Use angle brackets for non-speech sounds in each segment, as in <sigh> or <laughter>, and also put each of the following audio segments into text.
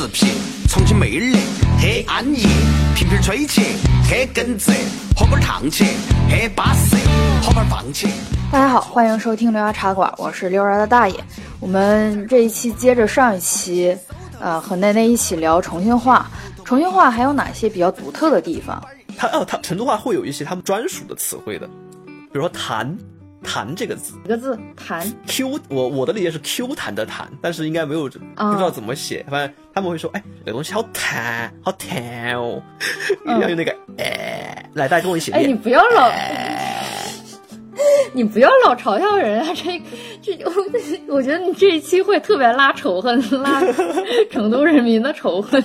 食品，重庆妹儿嘿安逸，瓶瓶吹起，嘿耿直，喝杯烫起，嘿巴适，好牌放起。大家好，欢迎收听刘芽茶馆，我是刘芽的大爷。我们这一期接着上一期，呃，和奈奈一起聊重庆话。重庆话还有哪些比较独特的地方？它哦，它成都话会有一些他们专属的词汇的，比如说谈。弹这个字，一个字弹 Q，我我的理解是 Q 弹的弹，但是应该没有不知道怎么写，反正他们会说，哎，这个东西好弹，好弹哦，<laughs> 一定要用那个哎，来，大家跟我一起练。哎，你不要老，<laughs> 你不要老嘲笑人啊！这这，我我觉得你这一期会特别拉仇恨，拉 <laughs> 成都人民的仇恨。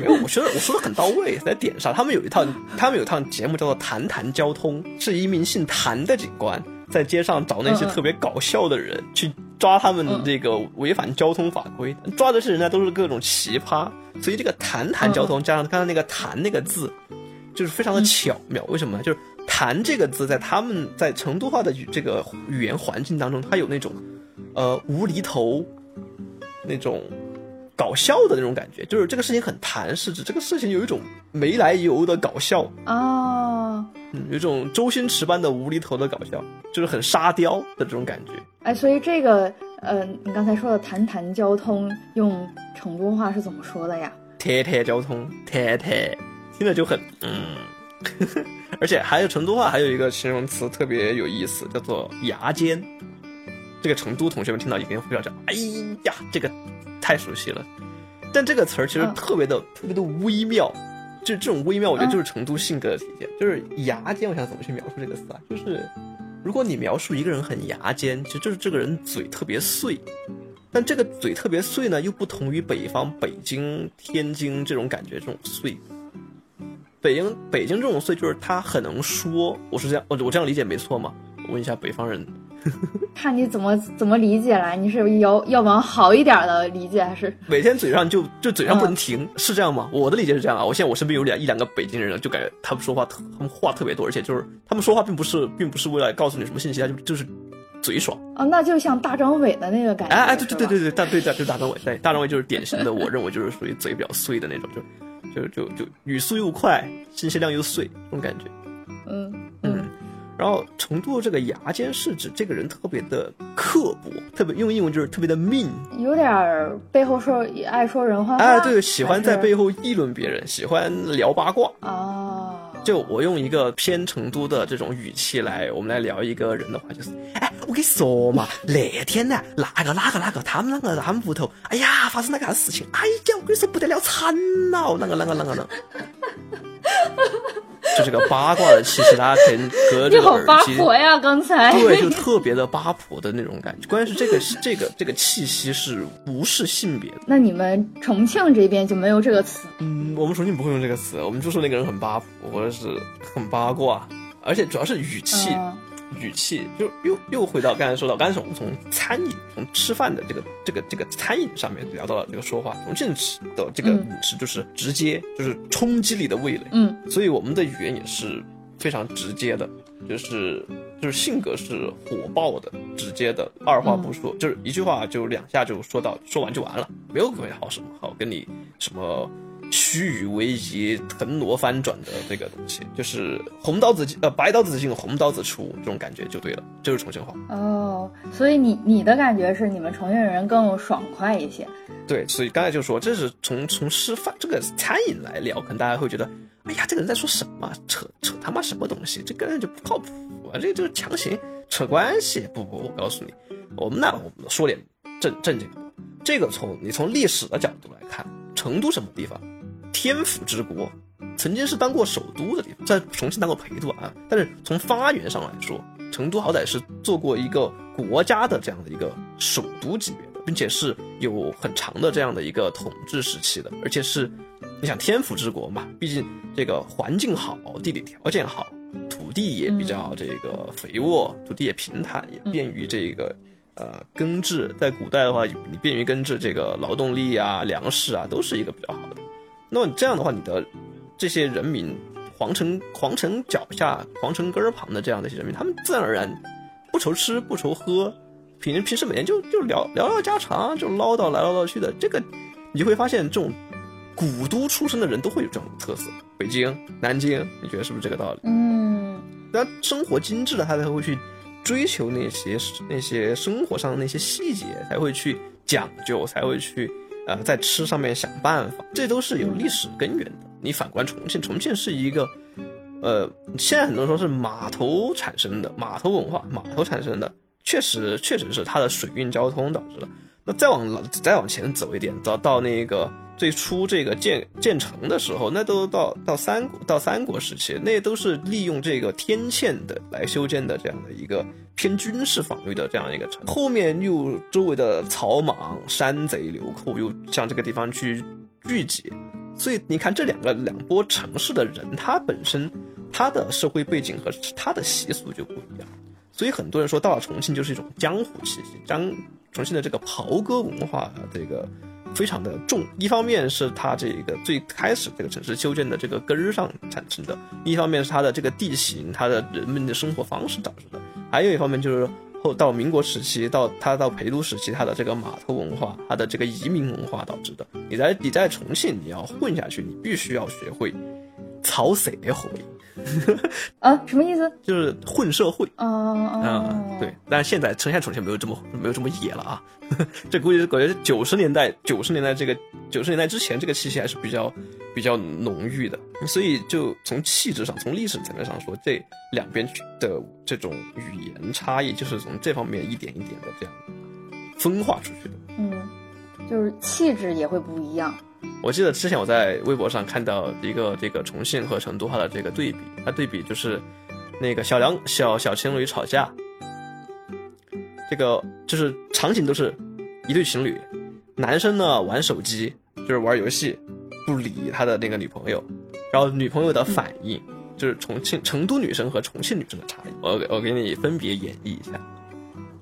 没有，我觉得我说的很到位，在点上。他们有一套，他们有一套节目叫做《谈谈交通》，是一名姓谭的警官。在街上找那些特别搞笑的人去抓他们这个违反交通法规，抓的是人家都是各种奇葩，所以这个“谈谈交通”加上刚才那个“谈”那个字，就是非常的巧妙。为什么呢？就是“谈”这个字在他们在成都话的这个语言环境当中，它有那种呃无厘头那种搞笑的那种感觉，就是这个事情很谈，是指这个事情有一种没来由的搞笑啊。嗯，有种周星驰般的无厘头的搞笑，就是很沙雕的这种感觉。哎，所以这个，呃，你刚才说的“谈谈交通”用成都话是怎么说的呀？“谈谈交通”，“谈谈”，听着就很嗯。<laughs> 而且还有成都话还有一个形容词特别有意思，叫做“牙尖”。这个成都同学们听到一定会要讲：“哎呀，这个太熟悉了。”但这个词儿其实特别的特别的微妙。就这种微妙，我觉得就是成都性格的体现。就是牙尖，我想怎么去描述这个词啊？就是如果你描述一个人很牙尖，其实就是这个人嘴特别碎。但这个嘴特别碎呢，又不同于北方北京、天津这种感觉，这种碎。北京北京这种碎，就是他很能说。我是这样，我我这样理解没错吗？我问一下北方人。<laughs> 看你怎么怎么理解了，你是要要往好一点的理解，还是每天嘴上就就嘴上不能停，是这样吗？我的理解是这样啊。我现在我身边有两一两个北京人，就感觉他们说话特，他们话特别多，而且就是他们说话并不是并不是为了告诉你什么信息，他就就是嘴爽啊。那就像大张伟的那个感觉，哎哎，对对对对对，大对的就是大张伟，对大张伟就是典型的，我认为就是属于嘴比较碎的那种，就就就就语速又快，信息量又碎，这种感觉，嗯嗯。然后成都这个牙尖是指这个人特别的刻薄，特别用英文就是特别的 mean，有点背后说爱说人话。哎，对，喜欢在背后议论别人，喜欢聊八卦。哦，就我用一个偏成都的这种语气来，我们来聊一个人的话，就是，哎，我跟你说嘛，那天呢，那个哪个哪个，他们两个他们屋头，哎呀，发生了个啥事情？哎呀，我跟你说不得了，惨了，啷个啷个啷个啷。<laughs> 就这个八卦的气息，大家可以隔着耳机。呀，刚才对，就特别的八婆的那种感觉。关键是这个这个这个气息是无视性别的。那你们重庆这边就没有这个词？嗯，我们重庆不会用这个词，我们就说那个人很八婆，或者是很八卦，而且主要是语气。语气就又又回到刚才说到，刚才我们从餐饮从吃饭的这个这个这个餐饮上面聊到了这个说话，重庆吃的这个饮食就是直接就是冲击力的味蕾，嗯，所以我们的语言也是非常直接的，就是就是性格是火爆的，直接的，二话不说就是一句话就两下就说到说完就完了，没有别好什么好跟你什么。虚与委蛇、腾挪翻转的这个东西，就是红刀子进呃白刀子进红刀子出这种感觉就对了，就是重庆话哦。所以你你的感觉是你们重庆人更爽快一些？对，所以刚才就说这是从从吃饭这个餐饮来聊，可能大家会觉得，哎呀，这个人在说什么？扯扯他妈什么东西？这根本就不靠谱啊！这就是强行扯关系。不不，我告诉你，我们那，我们说点正正经的。这个从你从历史的角度来看，成都什么地方？天府之国，曾经是当过首都的地方，在重庆当过陪都啊。但是从发源上来说，成都好歹是做过一个国家的这样的一个首都级别的，并且是有很长的这样的一个统治时期的。而且是，你想天府之国嘛，毕竟这个环境好，地理条件好，土地也比较这个肥沃，土地也平坦，也便于这个呃耕治。在古代的话，你便于耕治这个劳动力啊、粮食啊，都是一个比较好的。那么你这样的话，你的这些人民，皇城皇城脚下、皇城根儿旁的这样的一些人民，他们自然而然不愁吃不愁喝，平平时每天就就聊聊聊家常，就唠叨来唠叨去的。这个你就会发现这种古都出身的人都会有这种特色。北京、南京，你觉得是不是这个道理？嗯，那生活精致的，他才会去追求那些那些生活上的那些细节，才会去讲究，才会去呃在吃上面想办法，这都是有历史根源的。你反观重庆，重庆是一个。呃，现在很多说是码头产生的，码头文化，码头产生的，确实确实是它的水运交通导致的。那再往再往前走一点，到到那个最初这个建建成的时候，那都到到三国到三国时期，那都是利用这个天堑的来修建的这样的一个偏军事防御的这样一个城。后面又周围的草莽、山贼、流寇又向这个地方去聚集。所以你看，这两个两波城市的人，他本身他的社会背景和他的习俗就不一样。所以很多人说到了重庆就是一种江湖气息，江重庆的这个袍哥文化这个非常的重。一方面是它这个最开始这个城市修建的这个根儿上产生的，一方面是它的这个地形，它的人们的生活方式导致的，还有一方面就是。后到民国时期，到他到陪都时期，它的这个码头文化，它的这个移民文化导致的。你在你在重庆，你要混下去，你必须要学会操社会。<laughs> 啊，什么意思？就是混社会。啊啊，对。但是现在，现在重庆没有这么没有这么野了啊。<laughs> 这估计是感觉九十年代九十年代这个九十年代之前这个气息还是比较比较浓郁的。所以就从气质上，从历史层面上说，这两边的这种语言差异，就是从这方面一点一点的这样分化出去的。嗯，就是气质也会不一样。我记得之前我在微博上看到一个这个重庆和成都话的这个对比，它对比就是那个小两小小情侣吵架，这个就是场景都是一对情侣，男生呢玩手机就是玩游戏，不理他的那个女朋友，然后女朋友的反应就是重庆成都女生和重庆女生的差异，我我给你分别演绎一下。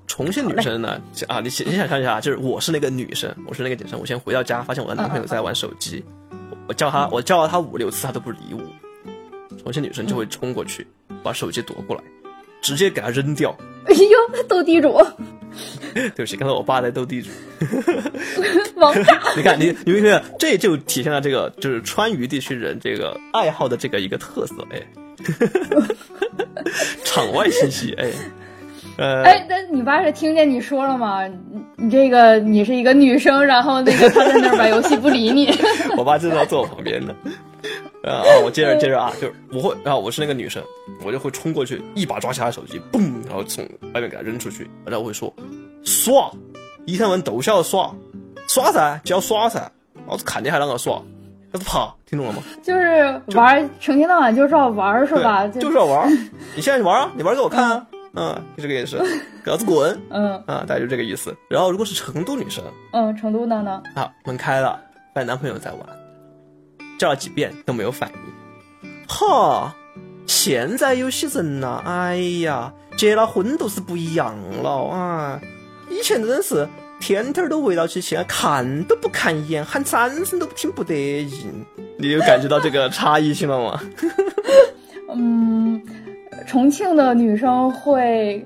重庆女生呢？啊，你你想象一下，就是我是那个女生，我是那个女生，我先回到家，发现我的男朋友在玩手机，我叫他，我叫了他五六次，他都不理我。重庆女生就会冲过去，把手机夺过来，直接给他扔掉。哎呦，斗地主！<laughs> 对不起，刚才我爸在斗地主。<laughs> 王炸！<laughs> 你看，你你没看，这就体现了这个就是川渝地区人这个爱好的这个一个特色，哎，场外信息，哎。呃，哎，那你爸是听见你说了吗？你这个你是一个女生，然后那个他在那儿玩游戏不理你。<laughs> 我爸正在坐我旁边呢。啊，我接着接着啊，就是我会啊，我是那个女生，我就会冲过去，一把抓起他手机，嘣，然后从外面给他扔出去，然后我会说耍，一天晚都晓得耍，耍噻就要耍噻，老子看你还啷个耍，老子怕，听懂了吗？就是玩，成天到晚就知道玩是吧？就是要玩，你现在玩啊，你玩给我看啊。嗯，就这个意思，给老子滚！<laughs> 嗯，啊，大概就这个意思。然后，如果是成都女生，嗯，成都的呢？好，门开了，发现男朋友在玩，叫了几遍都没有反应。哈，现在有些人呐，哎呀，结了婚都是不一样了啊！以前的是天天都围绕起去，看都不看一眼，喊三声都听不得应。你有感觉到这个差异性了吗？<laughs> 嗯。重庆的女生会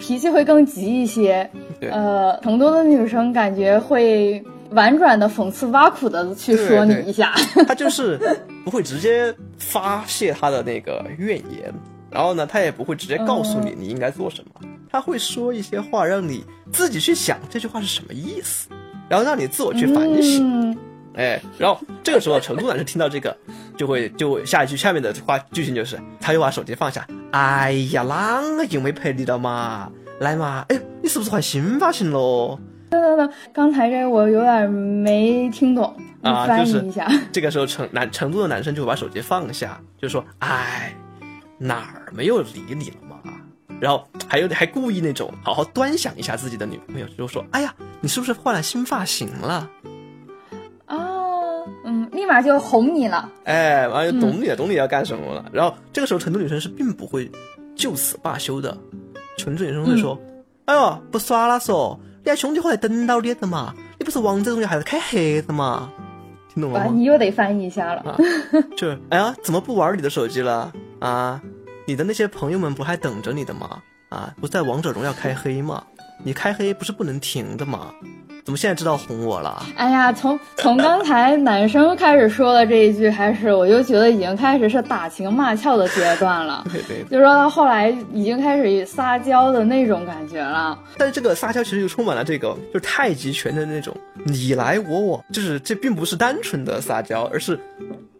脾气会更急一些，呃，成都的女生感觉会婉转的讽刺挖苦的去说你一下，<laughs> 她就是不会直接发泄她的那个怨言，然后呢，她也不会直接告诉你你应该做什么，她会说一些话让你自己去想这句话是什么意思，然后让你自我去反省。哎，然后这个时候成都男生听到这个，就会就下一句下面的话剧情就是，他又把手机放下，哎呀，啷个又没陪你了嘛？来嘛，哎，你是不是换新发型喽？等等等，刚才这我有点没听懂，啊，翻译一下。<laughs> 这个时候成男成都的男生就会把手机放下，就说，哎，哪儿没有理你了嘛？然后还有还故意那种好好端详一下自己的女朋友，就说，哎呀，你是不是换了新发型了？立马就哄你了，哎，完了懂你了，懂你要干什么了。然后这个时候，成都女生是并不会就此罢休的，成都女生会说：“哎呦，不耍了嗦，你还兄弟伙在等到你的嘛？你不是王者荣耀还是开黑的嘛？听懂了吗？你又得翻译一下了。就是哎呀，怎么不玩你的手机了啊？你的那些朋友们不还等着你的吗？啊，不在王者荣耀开黑吗？你开黑不是不能停的吗？怎么现在知道哄我了？哎呀，从从刚才男生开始说的这一句开始，我就觉得已经开始是打情骂俏的阶段了。<laughs> 对对。就说到后来已经开始撒娇的那种感觉了。但是这个撒娇其实就充满了这个就是太极拳的那种你来我往，就是这并不是单纯的撒娇，而是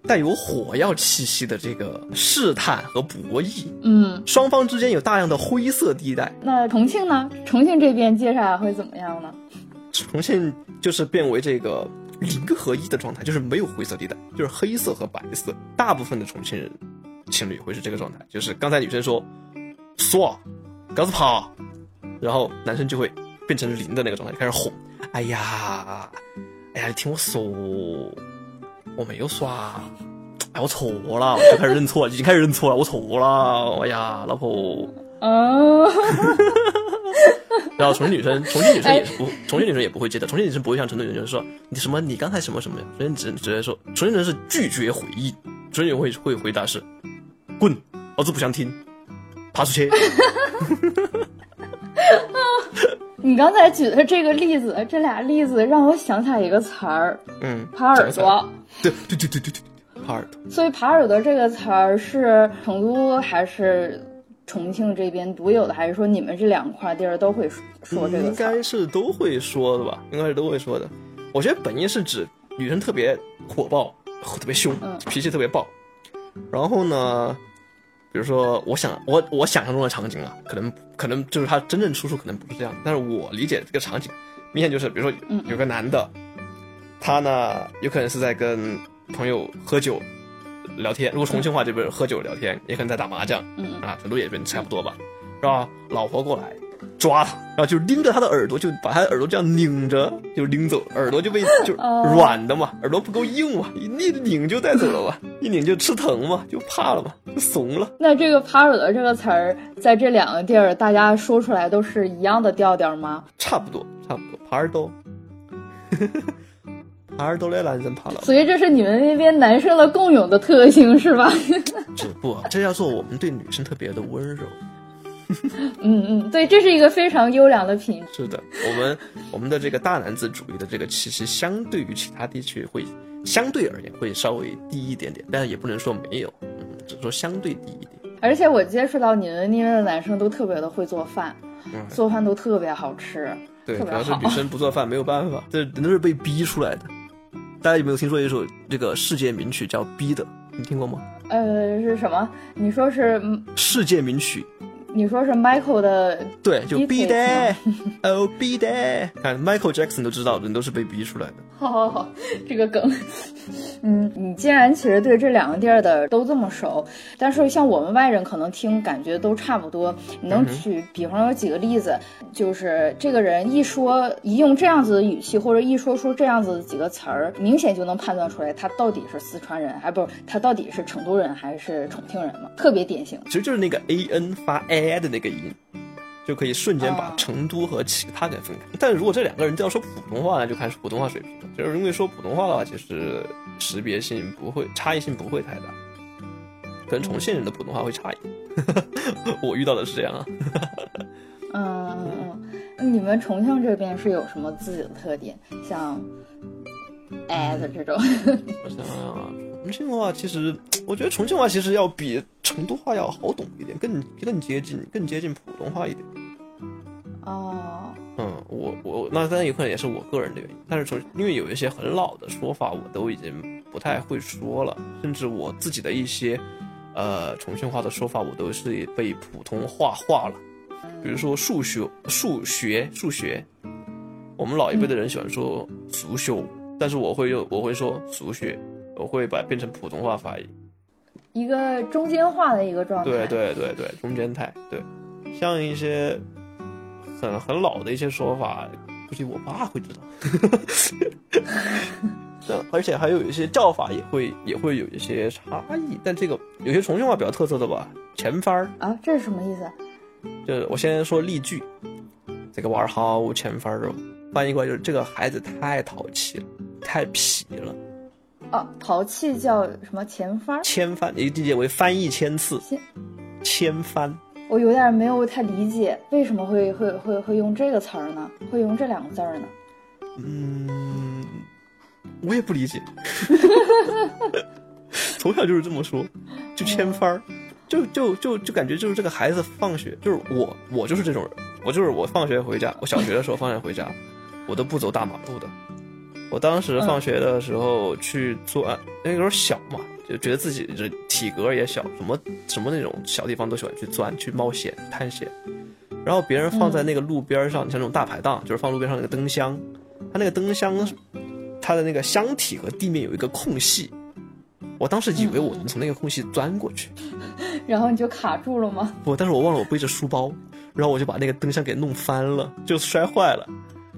带有火药气息的这个试探和博弈。嗯，双方之间有大量的灰色地带。那重庆呢？重庆这边接下来会怎么样呢？重庆就是变为这个零合一的状态，就是没有灰色地带，就是黑色和白色。大部分的重庆人情侣会是这个状态，就是刚才女生说“说，告诉跑”，然后男生就会变成零的那个状态，就开始哄：“哎呀，哎呀，你听我说，我没有耍，哎，我错了，我就开始认错，已经开始认错了，我错了，哎呀，老婆。”哦。<laughs> 然后重庆女生，重庆女生也是不，重庆女生也不会接的。重庆女生不会像成都女生说你什么，你刚才什么什么呀？重庆只直接说，重庆人是拒绝回应，重庆人会会回答是，滚，老子不想听，爬出去。<laughs> 你刚才举的这个例子，这俩例子让我想起来一个词儿，嗯，耙耳朵。对对对对对对，耙耳朵。所以耙耳朵这个词儿是成都还是？重庆这边独有的，还是说你们这两块地儿都会说这个？应该是都会说的吧，应该是都会说的。我觉得本意是指女生特别火爆，特别凶，脾气特别暴。然后呢，比如说，我想我我想象中的场景啊，可能可能就是他真正出处可能不是这样，但是我理解这个场景，明显就是，比如说有个男的，他呢有可能是在跟朋友喝酒。聊天，如果重庆话这边喝酒聊天，也可能在打麻将，嗯啊，成都也边差不多吧，是吧？老婆过来抓他，然后就拎着他的耳朵，就把他的耳朵这样拧着，就拎走，耳朵就被就软的嘛，耳朵不够硬嘛，一拧就带走了嘛，<laughs> 一拧就吃疼嘛，就怕了嘛，就怂了。那这个“耙耳朵”这个词儿，在这两个地儿，大家说出来都是一样的调调吗？差不多，差不多，耙耳朵。<laughs> 耳朵的男人怕了，所以这是你们那边男生的共有的特性是吧？<laughs> 这不，这叫做我们对女生特别的温柔。<laughs> 嗯嗯，对，这是一个非常优良的品质。是的，我们我们的这个大男子主义的这个气息，相对于其他地区会相对而言会稍微低一点点，但是也不能说没有，嗯，只能说相对低一点。而且我接触到你们那边的男生都特别的会做饭，做饭都特别好吃。对，主要是女生不做饭没有办法，这人都是被逼出来的。大家有没有听说一首这个世界名曲叫《逼的》？你听过吗？呃，是什么？你说是世界名曲？你说是 Michael 的？对，就逼的，哦，逼的。看 Michael Jackson 都知道，人都是被逼出来的。好好好，这个梗。嗯，你既然其实对这两个地儿的都这么熟，但是像我们外人可能听感觉都差不多。你能举，比方有几个例子，就是这个人一说一用这样子的语气，或者一说出这样子的几个词儿，明显就能判断出来他到底是四川人，还不是他到底是成都人还是重庆人嘛？特别典型。其实就是那个 a n 发 a 的那个音。就可以瞬间把成都和其他给分开。但是如果这两个人都要说普通话，那就看普通话水平了。就是因为说普通话的话，其实识别性不会差异性不会太大，可能重庆人的普通话会差一点。<laughs> 我遇到的是这样啊。嗯嗯，你们重庆这边是有什么自己的特点？像 as 这种？我想想啊，重庆话其实，我觉得重庆话其实要比成都话要好懂一点，更更接近更接近普通话一点。哦，嗯，我我那当然有可能也是我个人的原因，但是从因为有一些很老的说法，我都已经不太会说了，甚至我自己的一些呃重庆话的说法，我都是被普通话化了。比如说数学数学数学，我们老一辈的人喜欢说数学，但是我会用我会说俗学，我会把变成普通话发音，一个中间化的一个状态。对对对对，中间态对，像一些。很很老的一些说法，估计我爸会知道。<laughs> 而且还有一些叫法也会也会有一些差异，但这个有些重庆话比较特色的吧，前翻儿啊，这是什么意思？就是我先说例句，这个娃儿好前翻儿哦，翻译过来就是这个孩子太淘气了，太皮了。哦，淘气叫什么前翻？千翻，你理解为翻译千次，千翻。我有点没有太理解，为什么会会会会用这个词儿呢？会用这两个字儿呢？嗯，我也不理解，<laughs> 从小就是这么说，就千翻儿，就就就就感觉就是这个孩子放学，就是我我就是这种人，我就是我放学回家，我小学的时候放学回家，我都不走大马路的。我当时放学的时候去钻，那个时候小嘛，就觉得自己这体格也小，什么什么那种小地方都喜欢去钻、去冒险、探险。然后别人放在那个路边上，像那种大排档，就是放路边上那个灯箱，它那个灯箱，它的那个箱体和地面有一个空隙，我当时以为我能从那个空隙钻过去，<laughs> 然后你就卡住了吗？不，但是我忘了我背着书包，然后我就把那个灯箱给弄翻了，就摔坏了，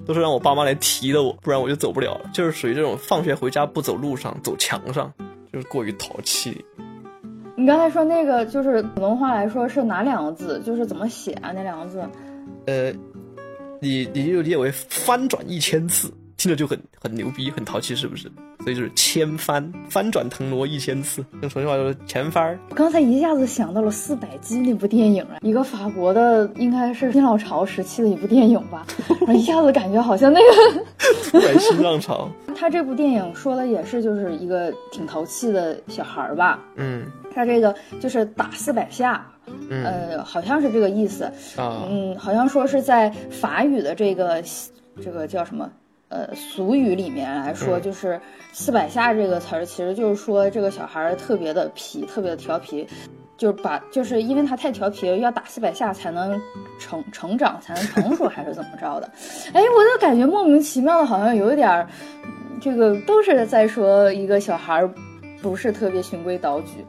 都是让我爸妈来提的我，不然我就走不了了，就是属于这种放学回家不走路上，走墙上，就是过于淘气。你刚才说那个就是普通话来说是哪两个字？就是怎么写啊？那两个字？呃，你你就理解为翻转一千次，听着就很很牛逼，很淘气，是不是？所以就是千翻，翻转腾挪一千次，用重庆话说前翻儿。我刚才一下子想到了《四百集》那部电影啊，一个法国的，应该是新浪潮时期的一部电影吧，然后一下子感觉好像那个 <laughs> 突然新浪潮。他这部电影说的也是就是一个挺淘气的小孩儿吧，嗯。他这个就是打四百下，嗯。呃，好像是这个意思，啊。嗯，好像说是在法语的这个这个叫什么呃俗语里面来说，嗯就是四百下这个词儿，其实就是说这个小孩儿特别的皮，特别的调皮。就是把，就是因为他太调皮了，要打四百下才能成成长，才能成熟，还是怎么着的？哎，我就感觉莫名其妙的，好像有一点儿，嗯这个都是在说一个小孩儿不是特别循规蹈矩。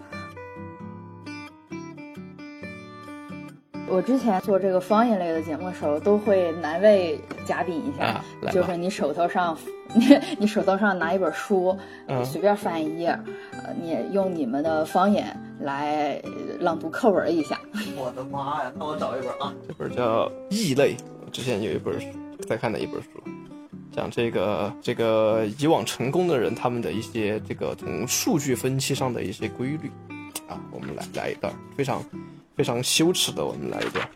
我之前做这个方言类的节目的时候，都会难为嘉宾一下，啊就是你手头上，你 <laughs> 你手头上拿一本书，嗯随便翻一页，呃，你用你们的方言来呃朗读课文一下。我的妈呀！那我找一本啊，这本叫《异类》。我之前有一本书，在看的一本书，讲这个这个以往成功的人他们的一些这个从数据分析上的一些规律啊。我们来来一段非常非常羞耻的，我们来一段。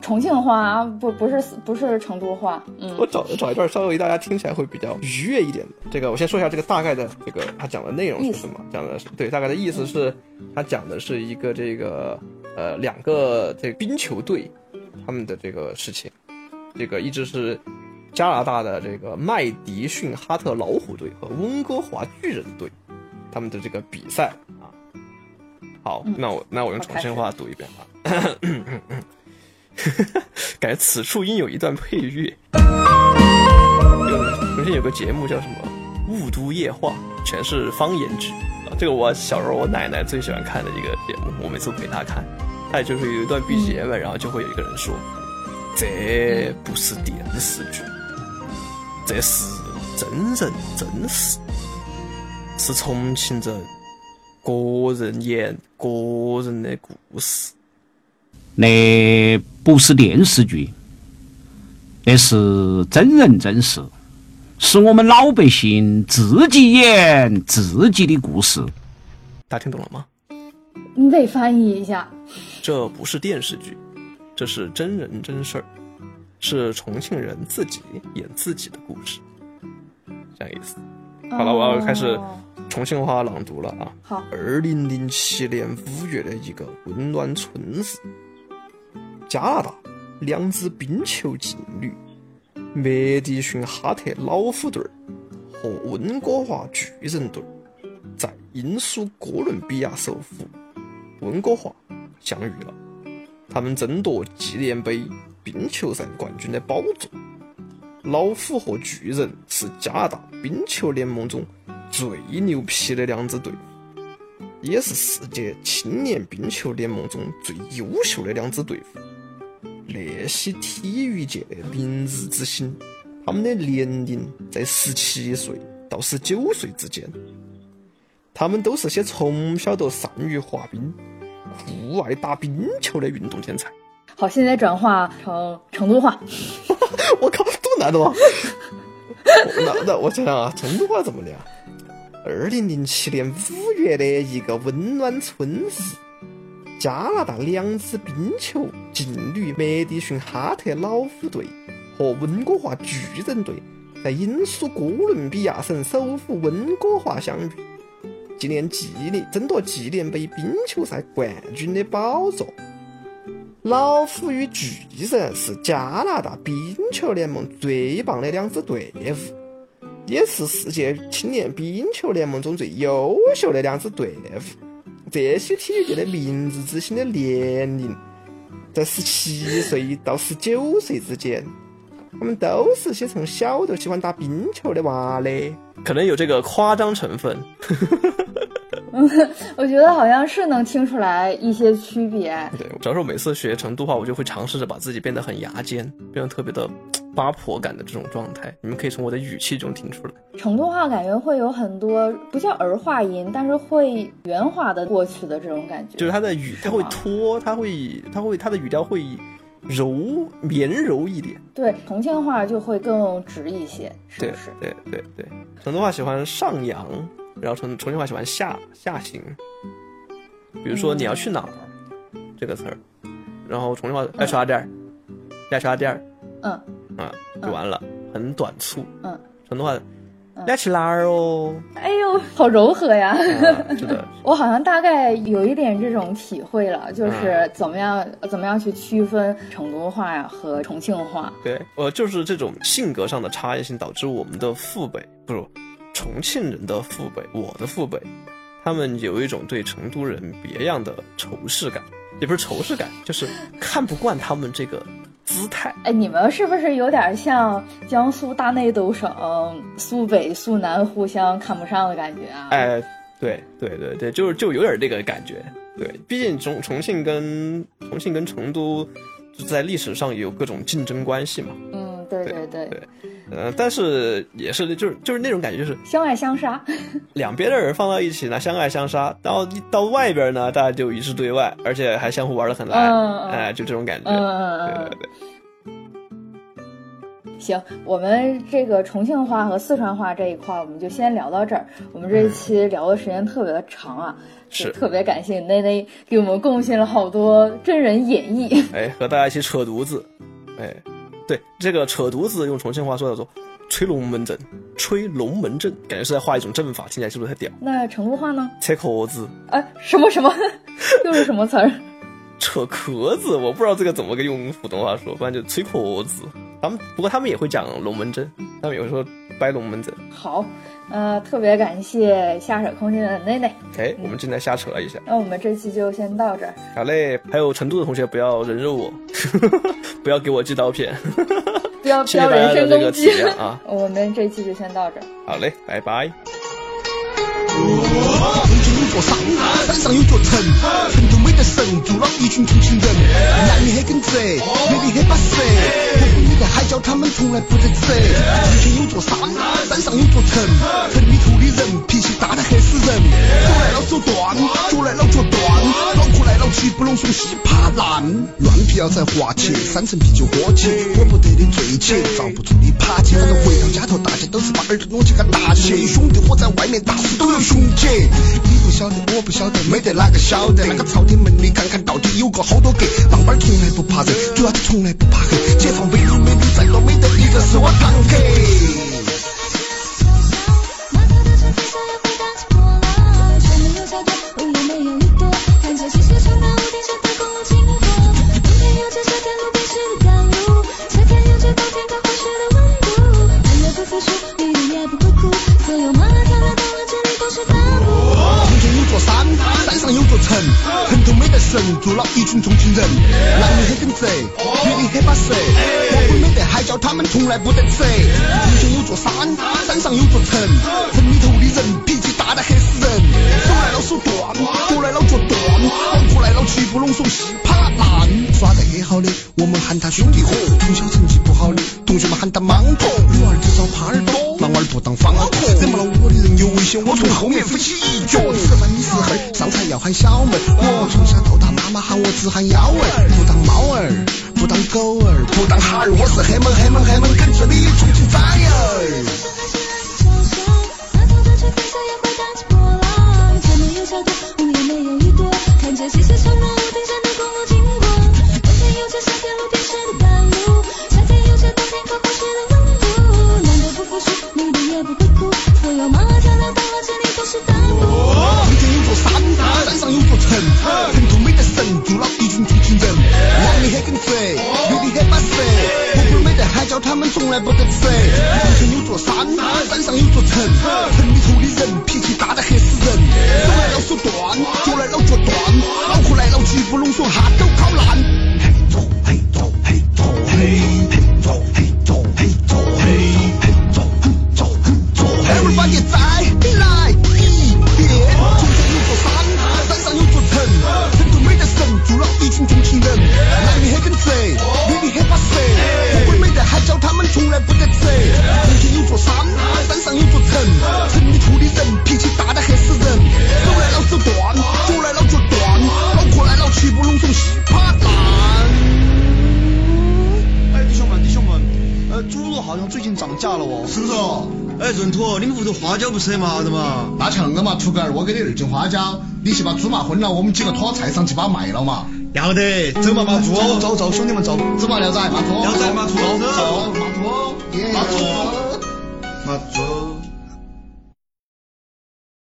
重庆话不不是不是成都话，嗯我找找一段稍微大家听起来会比较愉悦一点的。这个我先说一下这个大概的这个他讲的内容是什么？讲的是对大概的意思是，他讲的是一个这个呃两个这个冰球队他们的这个事情。这个一直是加拿大的这个麦迪逊哈特老虎队和温哥华巨人队他们的这个比赛啊。好，嗯那我那我用重庆话读一遍吧。<laughs> 感觉此处应有一段配乐。有重庆有个节目叫什么《雾都夜话》，全是方言剧啊。这个我小时候我奶奶最喜欢看的一个节目，我每次陪她看。它也就是有一段 BGM，、然后就会有一个人说：“这不是电视剧，这是真人真事，是重庆人个人演个人的故事。”那不是电视剧，那是真人真事，是我们老百姓自己演自己的故事。大家听懂了吗？你得翻译一下。这不是电视剧，这是真人真事儿，是重庆人自己演自己的故事，这样意思。好了，我要开始哦重庆话朗读了啊。好，二零零七年五月的一个温暖春日，加拿大两支冰球劲旅麦迪逊哈特老虎队儿和温哥华巨人队儿在英属哥伦比亚首府温哥华相遇了，他们争夺纪念碑冰球赛冠军的宝座。老虎和巨人是加拿大冰球联盟中最牛皮的两支队伍，也是世界青年冰球联盟中最优秀的两支队伍。那些体育界的明日之星，他们的年龄在十七岁到十九岁之间。他们都是些从小都善于滑冰、酷爱打冰球的运动天才。好，现在转化成成都话。<laughs> 我靠，这么难的吗？<laughs> 那那我想想啊，成都话怎么念啊？二零零七年五月的一个温暖春日，加拿大两支冰球劲旅麦迪逊哈特老虎队和温哥华巨人队在英属哥伦比亚省首府温哥华相遇，纪念纪念争夺纪念杯冰球赛冠军的宝座。老虎与巨人是加拿大冰球联盟最棒的两支队伍，也是世界青年冰球联盟中最优秀的两支队伍。这些体育界的明日之星的年龄在十七岁到十九岁之间，他们都是些从小就喜欢打冰球的娃嘞，可能有这个夸张成分。<laughs> <laughs> 我觉得好像是能听出来一些区别。对，主要是我每次学成都话，我就会尝试着把自己变得很牙尖，变得特别的八婆感的这种状态。你们可以从我的语气中听出来。成都话感觉会有很多不叫儿化音，但是会圆滑的过去的这种感觉。就是它的语，它会拖，它会，它会，它的语调会柔绵柔一点。对，重庆话就会更直一些，是不是？对对对，成都话喜欢上扬。然后重重庆话喜欢下下行，比如说你要去哪儿这个词儿，然后重庆话爱去哪点儿，爱去哪点儿，嗯啊就完了，很短促。嗯，成都话要去哪儿哦？哎呦，好柔和呀！<laughs> 是的，我好像大概有一点这种体会了，就是怎么样怎么样去区分成都话呀和重庆话。对，呃，就是这种性格上的差异性导致我们的父辈不是。重庆人的父辈，我的父辈，他们有一种对成都人别样的仇视感，也不是仇视感，就是看不惯他们这个姿态。哎，你们是不是有点像江苏大内斗省苏北、苏南互相看不上的感觉啊？哎，对对对对，就是就有点这个感觉。对，毕竟重重庆跟重庆跟成都在历史上有各种竞争关系嘛。嗯，对对对对。呃，但是也是，就是就是那种感觉，就是相爱相杀，<laughs> 两边的人放到一起呢，相爱相杀，然后到外边呢，大家就一致对外，而且还相互玩的很来，哎，就这种感觉，对对对。行，我们这个重庆话和四川话这一块，我们就先聊到这儿。我们这一期聊的时间特别的长啊，是特别感谢内内给我们贡献了好多真人演绎，哎，和大家一起扯犊子，哎。对这个扯犊子，用重庆话说叫做“吹龙门阵”，吹龙门阵，感觉是在画一种阵法，听起来是不是很屌？那成都话呢？扯壳子。哎，什么什么？<laughs> 又是什么词儿？<laughs> 扯壳子，我不知道这个怎么个用普通话说，反正就吹壳子。他们不过他们也会讲龙门阵，他们有时候掰龙门阵。好。呃，特别感谢瞎扯空间的内内。哎，我们正在瞎扯一下。那我们这期就先到这儿。好嘞，还有成都的同学不要人肉我，<laughs> 不要给我寄刀片，<laughs> 不要不要人身攻击啊！<laughs> 我们这期就先到这儿。好嘞，拜拜。座山，山上有座城，城都没得神，住了一群重庆人，男的很耿直，女的很巴适，我们的海椒他们从来不得吃。重庆有座山，山上有座城，城里头的人脾气大得吓死人，手来了手断，脚来了脚断，脑壳来了气不拢，从稀怕烂。乱皮要在滑起，三层啤酒喝起，喝不得的醉起，遭不住的爬起，反正回到家头，大家都是把耳朵拢起个大起。兄弟伙在外面打死都有雄起，你不晓得，我不晓得，没得哪个晓得。那个朝天门你看看到底有个好多格，上班从来不怕热，主要是从来不怕黑。解放北路美女再多没得一个是我堂客。从来不得吃。重庆有座山，山上有座城，城里头的人脾气大得吓死人，手来了手断，脚来了脚断，脑壳来了七不拢，手稀怕烂。耍得很好的，我们喊他兄弟伙；从小成绩不好的，同学们喊他莽婆。女娃儿至少耙耳朵，男娃儿不当方婆。惹毛了我的人有危险，我从后面飞起一脚。吃饭的时候，上菜要喊小妹。我从小到大，妈妈喊我只喊幺儿，不当猫儿，不当狗儿，哈儿，我是黑蒙黑蒙黑蒙，跟着你冲出火焰儿。花椒不是很麻的嘛。那像的嘛，土狗儿，我给你二斤花椒，你去把猪麻昏了，我们几个拖菜场去把它卖了嘛。要得，走嘛，马猪，走走，兄弟们走。芝麻料仔，马猪。料仔，马猪，走，马猪，马猪，马猪。